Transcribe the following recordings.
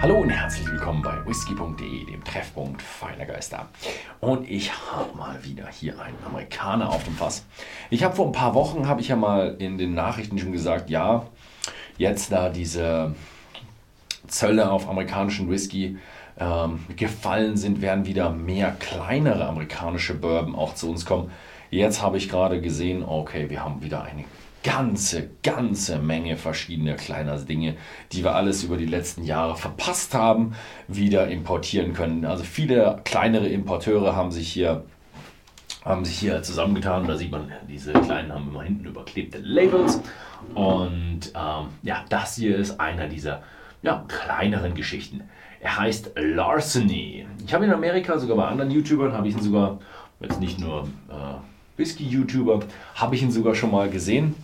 Hallo und herzlich willkommen bei whisky.de, dem Treffpunkt feiner Geister. Und ich habe mal wieder hier einen Amerikaner auf dem Fass. Ich habe vor ein paar Wochen, habe ich ja mal in den Nachrichten schon gesagt, ja, jetzt da diese Zölle auf amerikanischen Whisky ähm, gefallen sind, werden wieder mehr kleinere amerikanische Bourbon auch zu uns kommen. Jetzt habe ich gerade gesehen, okay, wir haben wieder eine ganze, ganze Menge verschiedener kleiner Dinge, die wir alles über die letzten Jahre verpasst haben, wieder importieren können. Also viele kleinere Importeure haben sich hier haben sich hier zusammengetan. Da sieht man, diese kleinen haben immer hinten überklebte Labels. Und ähm, ja, das hier ist einer dieser ja, kleineren Geschichten. Er heißt Larceny. Ich habe in Amerika, sogar bei anderen YouTubern, habe ich ihn sogar, jetzt nicht nur äh, Whisky-YouTuber, habe ich ihn sogar schon mal gesehen.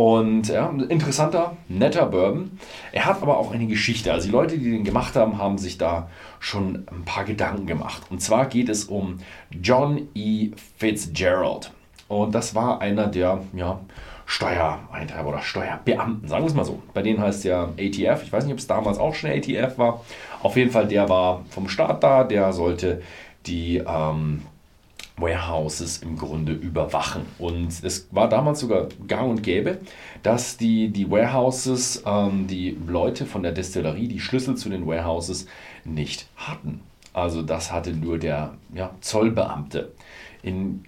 Und ja, interessanter, netter Bourbon. Er hat aber auch eine Geschichte. Also die Leute, die den gemacht haben, haben sich da schon ein paar Gedanken gemacht. Und zwar geht es um John E. Fitzgerald. Und das war einer der ja, Steuereintreiber oder Steuerbeamten, sagen wir es mal so. Bei denen heißt ja ATF. Ich weiß nicht, ob es damals auch schon ATF war. Auf jeden Fall, der war vom Staat da. Der sollte die ähm, Warehouses im Grunde überwachen. Und es war damals sogar gang und gäbe, dass die, die Warehouses, ähm, die Leute von der Destillerie, die Schlüssel zu den Warehouses nicht hatten. Also das hatte nur der ja, Zollbeamte. In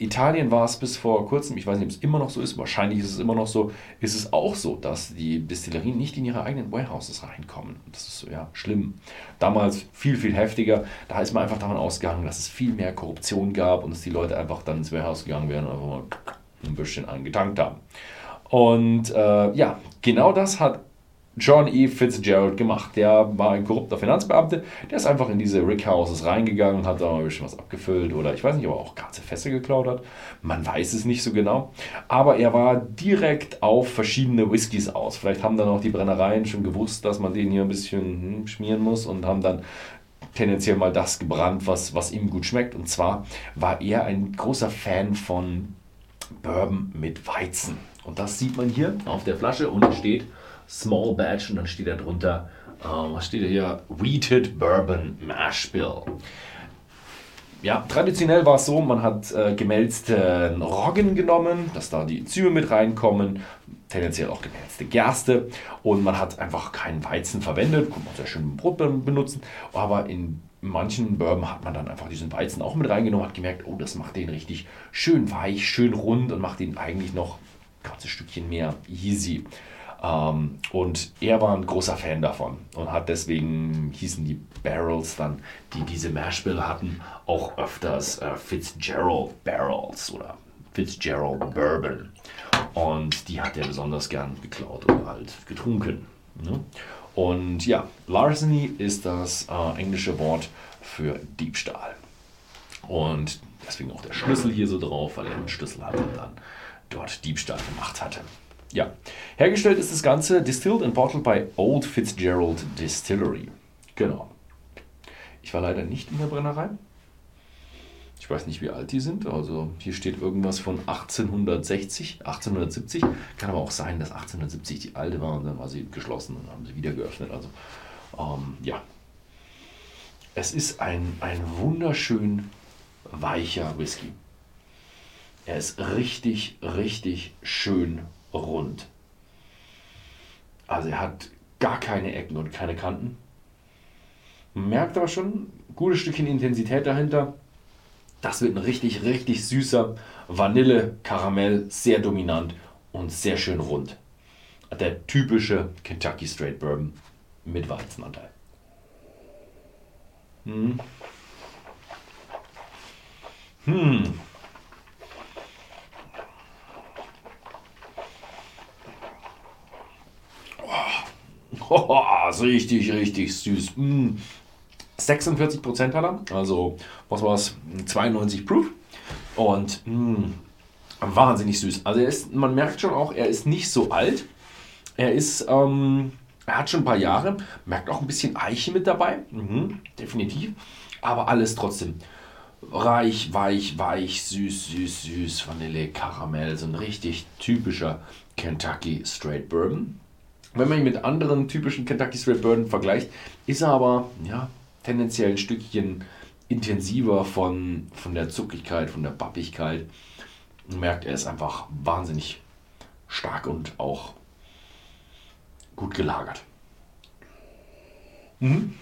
Italien war es bis vor kurzem, ich weiß nicht, ob es immer noch so ist, wahrscheinlich ist es immer noch so, ist es auch so, dass die Destillerien nicht in ihre eigenen Warehouses reinkommen. Das ist ja schlimm. Damals viel, viel heftiger. Da ist man einfach davon ausgegangen, dass es viel mehr Korruption gab und dass die Leute einfach dann ins Warehouse gegangen wären und einfach mal ein bisschen angetankt haben. Und äh, ja, genau das hat John E. Fitzgerald gemacht. Der war ein korrupter Finanzbeamter. Der ist einfach in diese Rickhouses reingegangen, hat da mal ein bisschen was abgefüllt oder ich weiß nicht, ob er auch ganze Fässer geklaut hat. Man weiß es nicht so genau. Aber er war direkt auf verschiedene Whiskys aus. Vielleicht haben dann auch die Brennereien schon gewusst, dass man den hier ein bisschen hm, schmieren muss und haben dann tendenziell mal das gebrannt, was, was ihm gut schmeckt. Und zwar war er ein großer Fan von Bourbon mit Weizen. Und das sieht man hier auf der Flasche. Unten steht Small Batch und dann steht da drunter, äh, was steht hier? Wheated Bourbon Mash Bill. Ja, traditionell war es so, man hat äh, gemälzten Roggen genommen, dass da die Enzyme mit reinkommen, tendenziell auch gemälzte Gerste und man hat einfach keinen Weizen verwendet, kann man sehr schön im Brot benutzen, aber in manchen Bourbon hat man dann einfach diesen Weizen auch mit reingenommen, hat gemerkt, oh, das macht den richtig schön weich, schön rund und macht den eigentlich noch ein ganzes Stückchen mehr easy. Ähm, und er war ein großer Fan davon und hat deswegen hießen die Barrels dann, die diese Mashbill hatten, auch öfters äh, Fitzgerald Barrels oder Fitzgerald Bourbon. Und die hat er besonders gern geklaut oder halt getrunken. Ne? Und ja, Larceny ist das äh, englische Wort für Diebstahl. Und deswegen auch der Schlüssel hier so drauf, weil er einen Schlüssel hatte und dann dort Diebstahl gemacht hatte. Ja, hergestellt ist das Ganze distilled and bottled by Old Fitzgerald Distillery. Genau. Ich war leider nicht in der Brennerei. Ich weiß nicht, wie alt die sind. Also hier steht irgendwas von 1860, 1870. Kann aber auch sein, dass 1870 die alte war und dann war sie geschlossen und haben sie wieder geöffnet. Also ähm, ja. Es ist ein, ein wunderschön weicher Whisky. Er ist richtig, richtig schön rund. Also er hat gar keine Ecken und keine Kanten. Man merkt aber schon, ein gutes Stückchen Intensität dahinter. Das wird ein richtig, richtig süßer Vanille-Karamell, sehr dominant und sehr schön rund. Der typische Kentucky Straight Bourbon mit Weizenanteil. Hm. Hm. Richtig, richtig süß. Mm. 46% hat er, also was war es? 92 Proof. Und mm, wahnsinnig süß. Also ist, man merkt schon auch, er ist nicht so alt. Er ist, ähm, er hat schon ein paar Jahre, merkt auch ein bisschen Eiche mit dabei, mhm, definitiv. Aber alles trotzdem reich, weich, weich, süß, süß, süß, Vanille, Karamell, so ein richtig typischer Kentucky Straight Bourbon. Wenn man ihn mit anderen typischen Kentucky Straight Bourbon vergleicht, ist er aber ja, tendenziell ein Stückchen intensiver von, von der Zuckigkeit, von der Bappigkeit. Man merkt, er ist einfach wahnsinnig stark und auch gut gelagert. Mhm.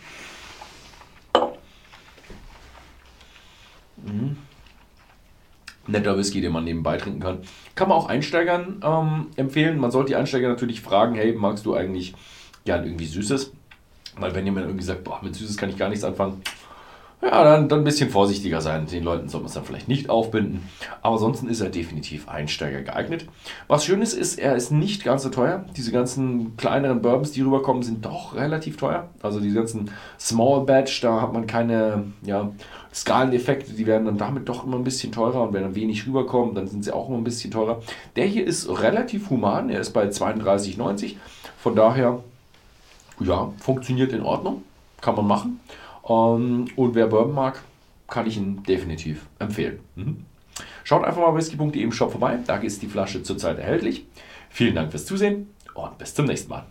Mhm. Netter Whisky, den man nebenbei trinken kann. Kann man auch Einsteigern ähm, empfehlen. Man sollte die Einsteiger natürlich fragen, hey, magst du eigentlich gern irgendwie Süßes? Weil wenn jemand irgendwie sagt, boah, mit Süßes kann ich gar nichts anfangen, ja, dann, dann ein bisschen vorsichtiger sein. Den Leuten soll man es dann vielleicht nicht aufbinden. Aber ansonsten ist er definitiv Einsteiger geeignet. Was schön ist, ist, er ist nicht ganz so teuer. Diese ganzen kleineren Bourbons, die rüberkommen, sind doch relativ teuer. Also die ganzen Small Batch, da hat man keine ja, Skaleneffekte, die werden dann damit doch immer ein bisschen teurer. Und wenn dann wenig rüberkommen, dann sind sie auch immer ein bisschen teurer. Der hier ist relativ human. Er ist bei 32,90. Von daher, ja, funktioniert in Ordnung. Kann man machen. Ähm, und wer Bourbon mag, kann ich ihn definitiv empfehlen. Mhm. Schaut einfach mal whisky.de im Shop vorbei, da ist die Flasche zurzeit erhältlich. Vielen Dank fürs Zusehen und bis zum nächsten Mal.